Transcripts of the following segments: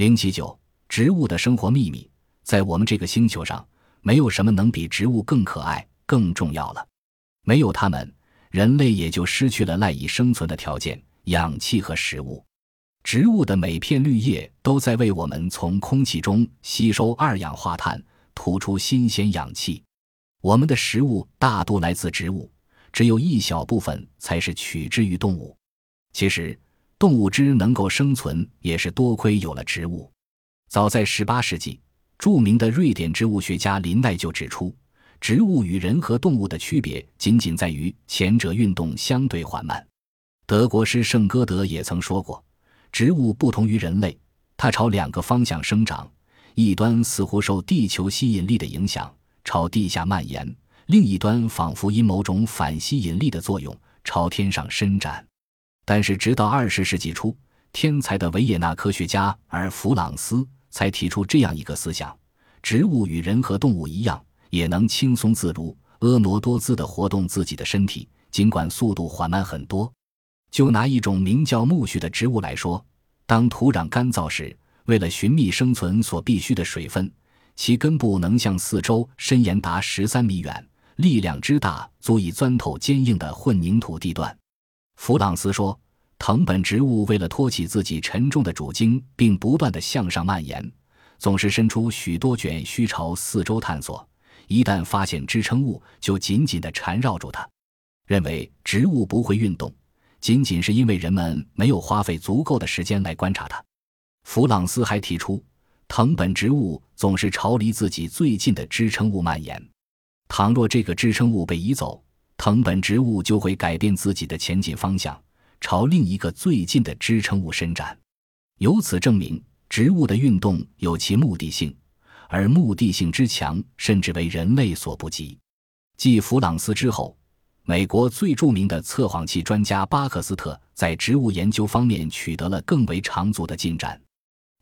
零七九，植物的生活秘密，在我们这个星球上，没有什么能比植物更可爱、更重要了。没有它们，人类也就失去了赖以生存的条件——氧气和食物。植物的每片绿叶都在为我们从空气中吸收二氧化碳，吐出新鲜氧气。我们的食物大多来自植物，只有一小部分才是取之于动物。其实，动物之能够生存，也是多亏有了植物。早在18世纪，著名的瑞典植物学家林奈就指出，植物与人和动物的区别仅仅在于前者运动相对缓慢。德国诗圣歌德也曾说过。植物不同于人类，它朝两个方向生长，一端似乎受地球吸引力的影响，朝地下蔓延；另一端仿佛因某种反吸引力的作用，朝天上伸展。但是，直到二十世纪初，天才的维也纳科学家而弗朗斯才提出这样一个思想：植物与人和动物一样，也能轻松自如、婀娜多姿地活动自己的身体，尽管速度缓慢很多。就拿一种名叫苜蓿的植物来说，当土壤干燥时，为了寻觅生存所必需的水分，其根部能向四周伸延达十三米远，力量之大足以钻透坚硬的混凝土地段。弗朗斯说，藤本植物为了托起自己沉重的主茎，并不断地向上蔓延，总是伸出许多卷须朝四周探索。一旦发现支撑物，就紧紧地缠绕住它。认为植物不会运动。仅仅是因为人们没有花费足够的时间来观察它。弗朗斯还提出，藤本植物总是朝离自己最近的支撑物蔓延。倘若这个支撑物被移走，藤本植物就会改变自己的前进方向，朝另一个最近的支撑物伸展。由此证明，植物的运动有其目的性，而目的性之强，甚至为人类所不及。继弗朗斯之后。美国最著名的测谎器专家巴克斯特在植物研究方面取得了更为长足的进展。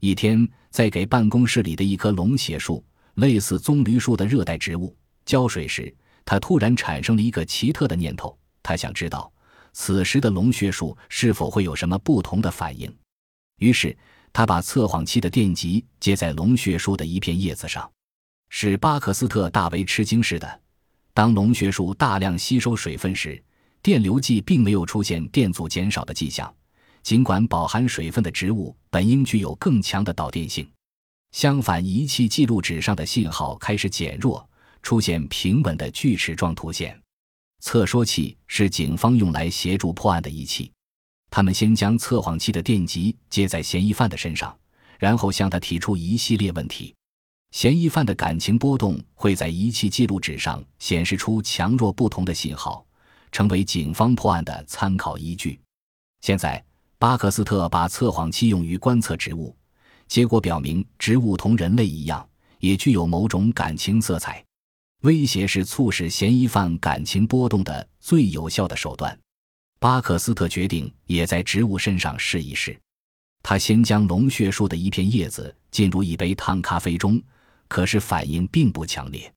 一天，在给办公室里的一棵龙血树（类似棕榈树的热带植物）浇水时，他突然产生了一个奇特的念头：他想知道此时的龙血树是否会有什么不同的反应。于是，他把测谎器的电极接在龙血树的一片叶子上。使巴克斯特大为吃惊是的。当龙血树大量吸收水分时，电流计并没有出现电阻减少的迹象。尽管饱含水分的植物本应具有更强的导电性，相反，仪器记录纸上的信号开始减弱，出现平稳的锯齿状图线。测说器是警方用来协助破案的仪器。他们先将测谎器的电极接在嫌疑犯的身上，然后向他提出一系列问题。嫌疑犯的感情波动会在仪器记录纸上显示出强弱不同的信号，成为警方破案的参考依据。现在，巴克斯特把测谎器用于观测植物，结果表明，植物同人类一样，也具有某种感情色彩。威胁是促使嫌疑犯感情波动的最有效的手段。巴克斯特决定也在植物身上试一试。他先将龙血树的一片叶子浸入一杯烫咖啡中。可是反应并不强烈。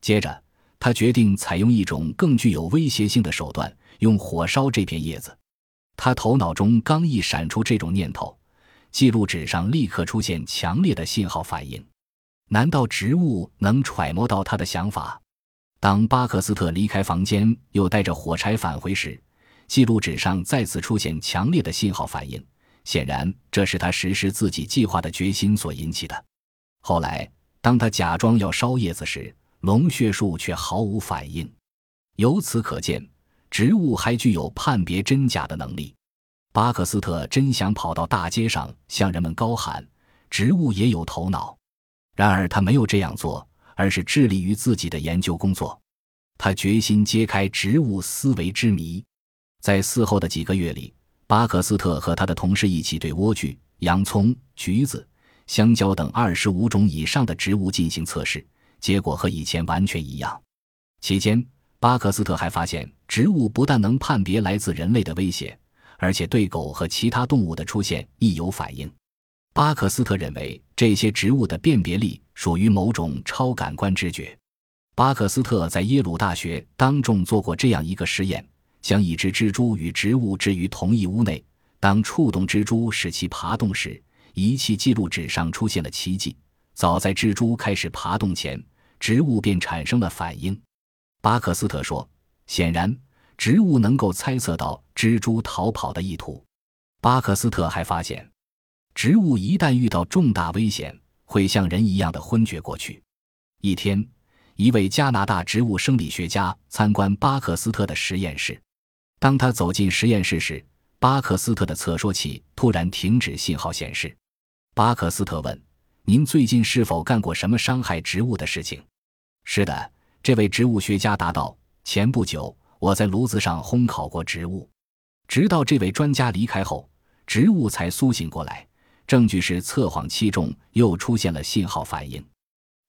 接着，他决定采用一种更具有威胁性的手段，用火烧这片叶子。他头脑中刚一闪出这种念头，记录纸上立刻出现强烈的信号反应。难道植物能揣摩到他的想法？当巴克斯特离开房间，又带着火柴返回时，记录纸上再次出现强烈的信号反应。显然，这是他实施自己计划的决心所引起的。后来。当他假装要烧叶子时，龙血树却毫无反应。由此可见，植物还具有判别真假的能力。巴克斯特真想跑到大街上向人们高喊：“植物也有头脑。”然而他没有这样做，而是致力于自己的研究工作。他决心揭开植物思维之谜。在嗣后的几个月里，巴克斯特和他的同事一起对莴苣、洋葱、橘子。香蕉等二十五种以上的植物进行测试，结果和以前完全一样。期间，巴克斯特还发现，植物不但能判别来自人类的威胁，而且对狗和其他动物的出现亦有反应。巴克斯特认为，这些植物的辨别力属于某种超感官知觉。巴克斯特在耶鲁大学当众做过这样一个实验：将一只蜘蛛与植物置于同一屋内，当触动蜘蛛使其爬动时。仪器记录纸上出现了奇迹。早在蜘蛛开始爬动前，植物便产生了反应。巴克斯特说：“显然，植物能够猜测到蜘蛛逃跑的意图。”巴克斯特还发现，植物一旦遇到重大危险，会像人一样的昏厥过去。一天，一位加拿大植物生理学家参观巴克斯特的实验室。当他走进实验室时，巴克斯特的测说器突然停止信号显示。巴克斯特问：“您最近是否干过什么伤害植物的事情？”“是的。”这位植物学家答道：“前不久，我在炉子上烘烤过植物，直到这位专家离开后，植物才苏醒过来。证据是测谎器中又出现了信号反应。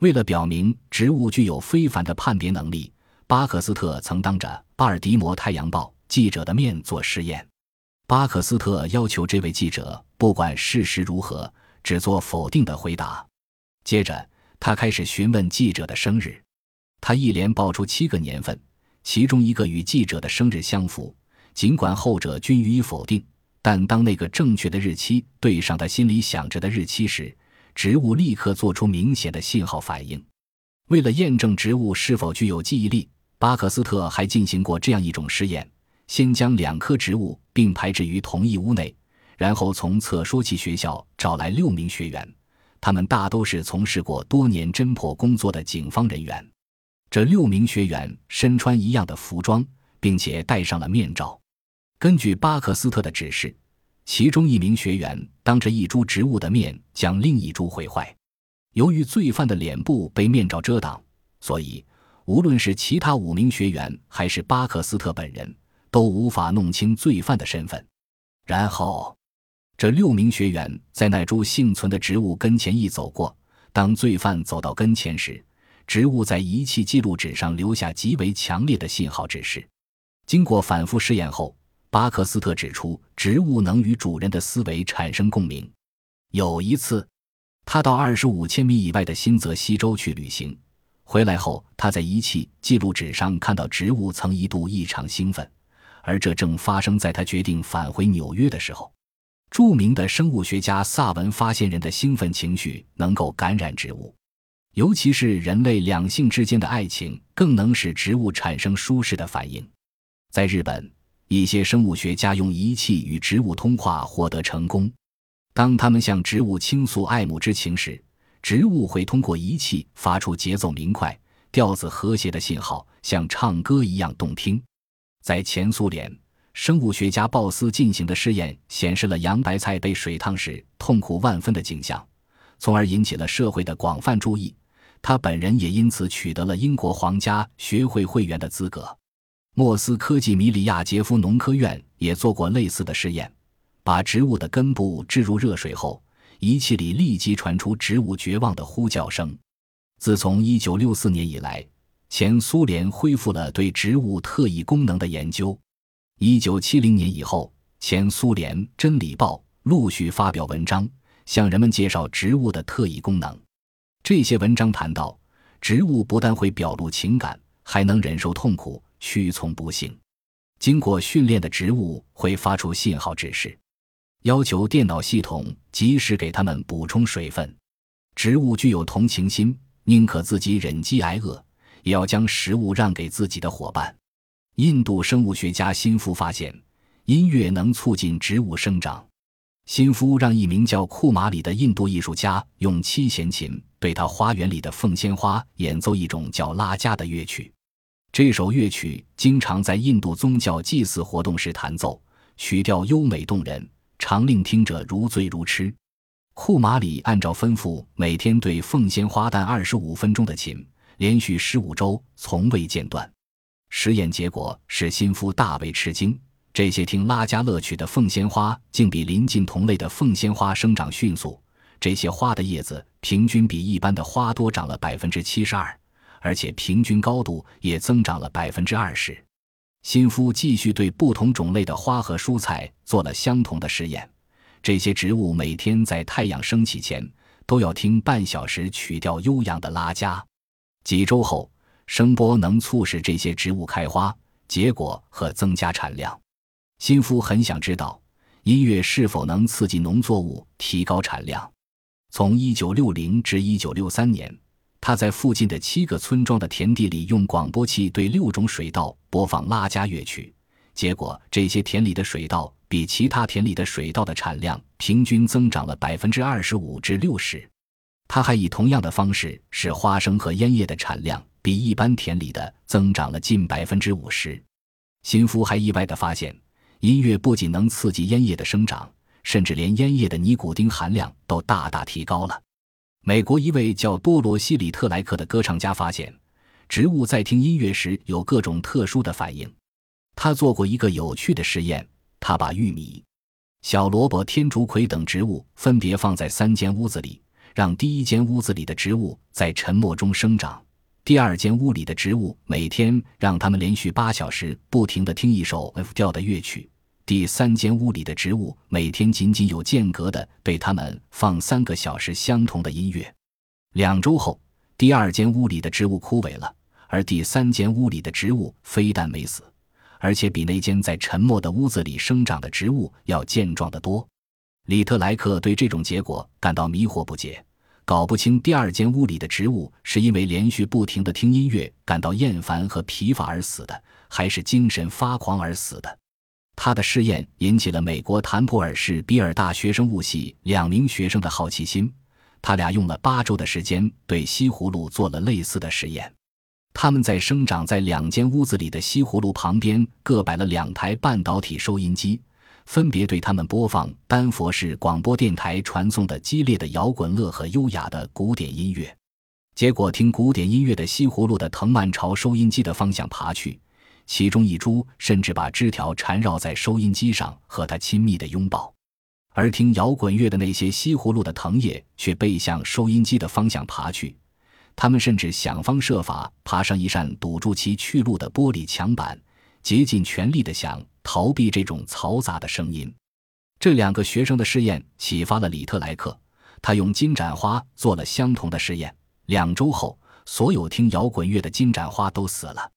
为了表明植物具有非凡的判别能力，巴克斯特曾当着《巴尔的摩太阳报》记者的面做实验。巴克斯特要求这位记者不管事实如何，只做否定的回答。接着，他开始询问记者的生日。他一连报出七个年份，其中一个与记者的生日相符。尽管后者均予以否定，但当那个正确的日期对上他心里想着的日期时，植物立刻做出明显的信号反应。为了验证植物是否具有记忆力，巴克斯特还进行过这样一种实验：先将两棵植物并排置于同一屋内，然后从测说器学校找来六名学员，他们大都是从事过多年侦破工作的警方人员。这六名学员身穿一样的服装，并且戴上了面罩。根据巴克斯特的指示，其中一名学员当着一株植物的面将另一株毁坏。由于罪犯的脸部被面罩遮挡，所以无论是其他五名学员还是巴克斯特本人，都无法弄清罪犯的身份。然后，这六名学员在那株幸存的植物跟前一走过。当罪犯走到跟前时，植物在仪器记录纸上留下极为强烈的信号指示。经过反复试验后，巴克斯特指出，植物能与主人的思维产生共鸣。有一次，他到二十五千米以外的新泽西州去旅行，回来后，他在仪器记录纸上看到植物曾一度异常兴奋，而这正发生在他决定返回纽约的时候。著名的生物学家萨文发现，人的兴奋情绪能够感染植物。尤其是人类两性之间的爱情，更能使植物产生舒适的反应。在日本，一些生物学家用仪器与植物通话获得成功。当他们向植物倾诉爱慕之情时，植物会通过仪器发出节奏明快、调子和谐的信号，像唱歌一样动听。在前苏联，生物学家鲍斯进行的试验显示了洋白菜被水烫时痛苦万分的景象，从而引起了社会的广泛注意。他本人也因此取得了英国皇家学会会员的资格。莫斯科技米里亚杰夫农科院也做过类似的试验，把植物的根部置入热水后，仪器里立即传出植物绝望的呼叫声。自从1964年以来，前苏联恢复了对植物特异功能的研究。1970年以后，前苏联《真理报》陆续发表文章，向人们介绍植物的特异功能。这些文章谈到，植物不但会表露情感，还能忍受痛苦、屈从不幸。经过训练的植物会发出信号指示，要求电脑系统及时给它们补充水分。植物具有同情心，宁可自己忍饥挨饿，也要将食物让给自己的伙伴。印度生物学家辛夫发现，音乐能促进植物生长。辛夫让一名叫库马里的印度艺术家用七弦琴对他花园里的凤仙花演奏一种叫拉加的乐曲。这首乐曲经常在印度宗教祭祀活动时弹奏，曲调优美动人，常令听者如醉如痴。库马里按照吩咐，每天对凤仙花弹二十五分钟的琴，连续十五周，从未间断。实验结果使心夫大为吃惊。这些听拉加乐曲的凤仙花，竟比邻近同类的凤仙花生长迅速。这些花的叶子平均比一般的花多长了百分之七十二，而且平均高度也增长了百分之二十。辛夫继续对不同种类的花和蔬菜做了相同的实验。这些植物每天在太阳升起前都要听半小时曲调悠扬的拉加。几周后，声波能促使这些植物开花、结果和增加产量。辛夫很想知道，音乐是否能刺激农作物提高产量。从1960至1963年，他在附近的七个村庄的田地里用广播器对六种水稻播放拉加乐曲，结果这些田里的水稻比其他田里的水稻的产量平均增长了百分之二十五至六十。他还以同样的方式使花生和烟叶的产量比一般田里的增长了近百分之五十。辛夫还意外地发现，音乐不仅能刺激烟叶的生长。甚至连烟叶的尼古丁含量都大大提高了。美国一位叫多罗西·里特莱克的歌唱家发现，植物在听音乐时有各种特殊的反应。他做过一个有趣的实验：他把玉米、小萝卜、天竺葵等植物分别放在三间屋子里，让第一间屋子里的植物在沉默中生长；第二间屋里的植物每天让它们连续八小时不停地听一首 F 调的乐曲。第三间屋里的植物每天仅仅有间隔的对他们放三个小时相同的音乐。两周后，第二间屋里的植物枯萎了，而第三间屋里的植物非但没死，而且比那间在沉默的屋子里生长的植物要健壮得多。里特莱克对这种结果感到迷惑不解，搞不清第二间屋里的植物是因为连续不停地听音乐感到厌烦和疲乏而死的，还是精神发狂而死的。他的试验引起了美国坦普尔市比尔大学生物系两名学生的好奇心。他俩用了八周的时间对西葫芦做了类似的实验。他们在生长在两间屋子里的西葫芦旁边各摆了两台半导体收音机，分别对他们播放丹佛市广播电台传送的激烈的摇滚乐和优雅的古典音乐。结果，听古典音乐的西葫芦的藤蔓朝收音机的方向爬去。其中一株甚至把枝条缠绕在收音机上，和它亲密的拥抱；而听摇滚乐的那些西葫芦的藤叶却背向收音机的方向爬去。他们甚至想方设法爬上一扇堵住其去路的玻璃墙板，竭尽全力地想逃避这种嘈杂的声音。这两个学生的试验启发了里特莱克，他用金盏花做了相同的试验。两周后，所有听摇滚乐的金盏花都死了。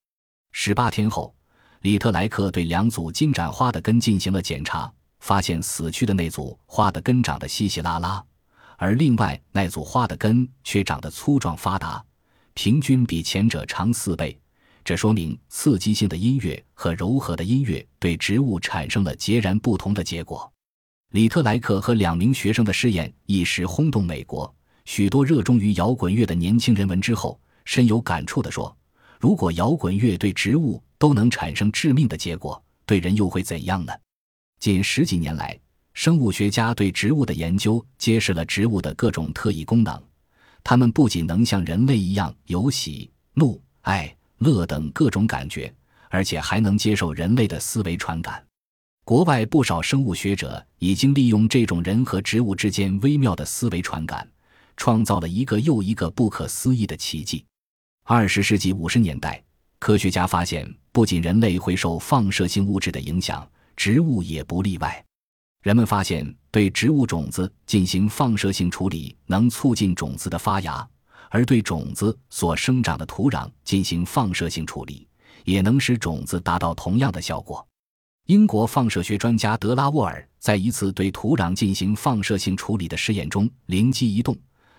十八天后，里特莱克对两组金盏花的根进行了检查，发现死去的那组花的根长得稀稀拉拉，而另外那组花的根却长得粗壮发达，平均比前者长四倍。这说明刺激性的音乐和柔和的音乐对植物产生了截然不同的结果。里特莱克和两名学生的试验一时轰动美国，许多热衷于摇滚乐的年轻人闻之后深有感触地说。如果摇滚乐对植物都能产生致命的结果，对人又会怎样呢？近十几年来，生物学家对植物的研究揭示了植物的各种特异功能。它们不仅能像人类一样有喜、怒、爱、乐等各种感觉，而且还能接受人类的思维传感。国外不少生物学者已经利用这种人和植物之间微妙的思维传感，创造了一个又一个不可思议的奇迹。二十世纪五十年代，科学家发现，不仅人类会受放射性物质的影响，植物也不例外。人们发现，对植物种子进行放射性处理能促进种子的发芽，而对种子所生长的土壤进行放射性处理，也能使种子达到同样的效果。英国放射学专家德拉沃尔在一次对土壤进行放射性处理的试验中灵机一动，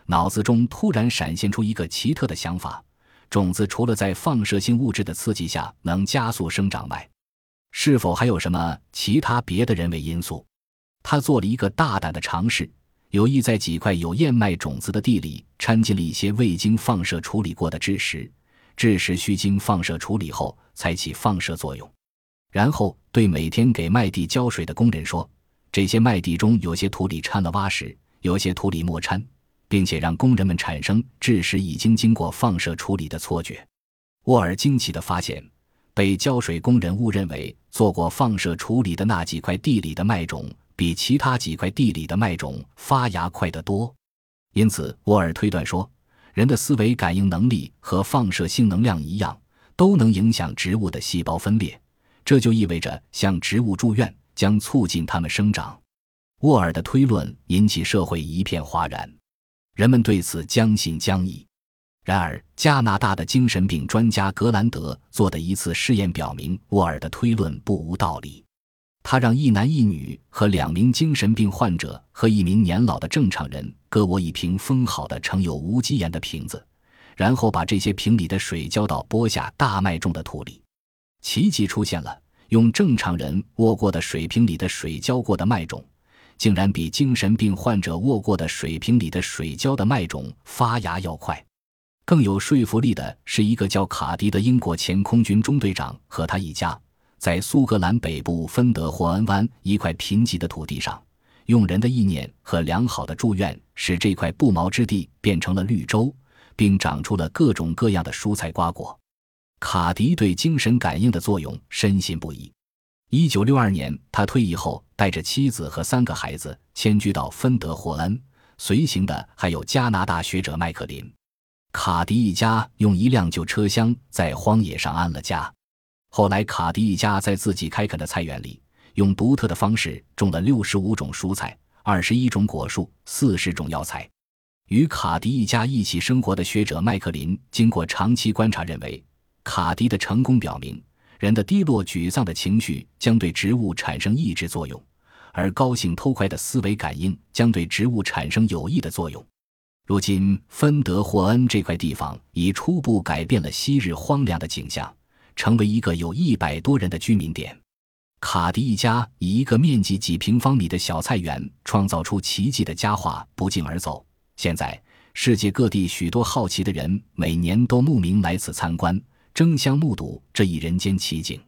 脑子中突然闪现出一个奇特的想法。种子除了在放射性物质的刺激下能加速生长外，是否还有什么其他别的人为因素？他做了一个大胆的尝试，有意在几块有燕麦种子的地里掺进了一些未经放射处理过的蛭石，蛭石需经放射处理后才起放射作用。然后对每天给麦地浇水的工人说：“这些麦地中有些土里掺了蛙石，有些土里没掺。”并且让工人们产生致使已经经过放射处理的错觉。沃尔惊奇地发现，被浇水工人误认为做过放射处理的那几块地里的麦种比其他几块地里的麦种发芽快得多。因此，沃尔推断说，人的思维感应能力和放射性能量一样，都能影响植物的细胞分裂。这就意味着向植物住院将促进它们生长。沃尔的推论引起社会一片哗然。人们对此将信将疑。然而，加拿大的精神病专家格兰德做的一次试验表明，沃尔的推论不无道理。他让一男一女和两名精神病患者和一名年老的正常人各握一瓶封好的盛有无机盐的瓶子，然后把这些瓶里的水浇到播下大麦种的土里。奇迹出现了，用正常人握过的水瓶里的水浇过的麦种，竟然比精神病患者握过的水瓶里的水浇的麦种发芽要快。更有说服力的是，一个叫卡迪的英国前空军中队长和他一家，在苏格兰北部芬德霍恩湾一块贫瘠的土地上，用人的意念和良好的祝愿，使这块不毛之地变成了绿洲，并长出了各种各样的蔬菜瓜果。卡迪对精神感应的作用深信不疑。一九六二年，他退役后，带着妻子和三个孩子迁居到芬德霍恩，随行的还有加拿大学者麦克林。卡迪一家用一辆旧车厢在荒野上安了家。后来，卡迪一家在自己开垦的菜园里，用独特的方式种了六十五种蔬菜、二十一种果树、四十种药材。与卡迪一家一起生活的学者麦克林经过长期观察，认为卡迪的成功表明，人的低落、沮丧的情绪将对植物产生抑制作用，而高兴、偷快的思维感应将对植物产生有益的作用。如今，芬德霍恩这块地方已初步改变了昔日荒凉的景象，成为一个有一百多人的居民点。卡迪一家以一个面积几平方米的小菜园创造出奇迹的佳话不胫而走。现在，世界各地许多好奇的人每年都慕名来此参观，争相目睹这一人间奇景。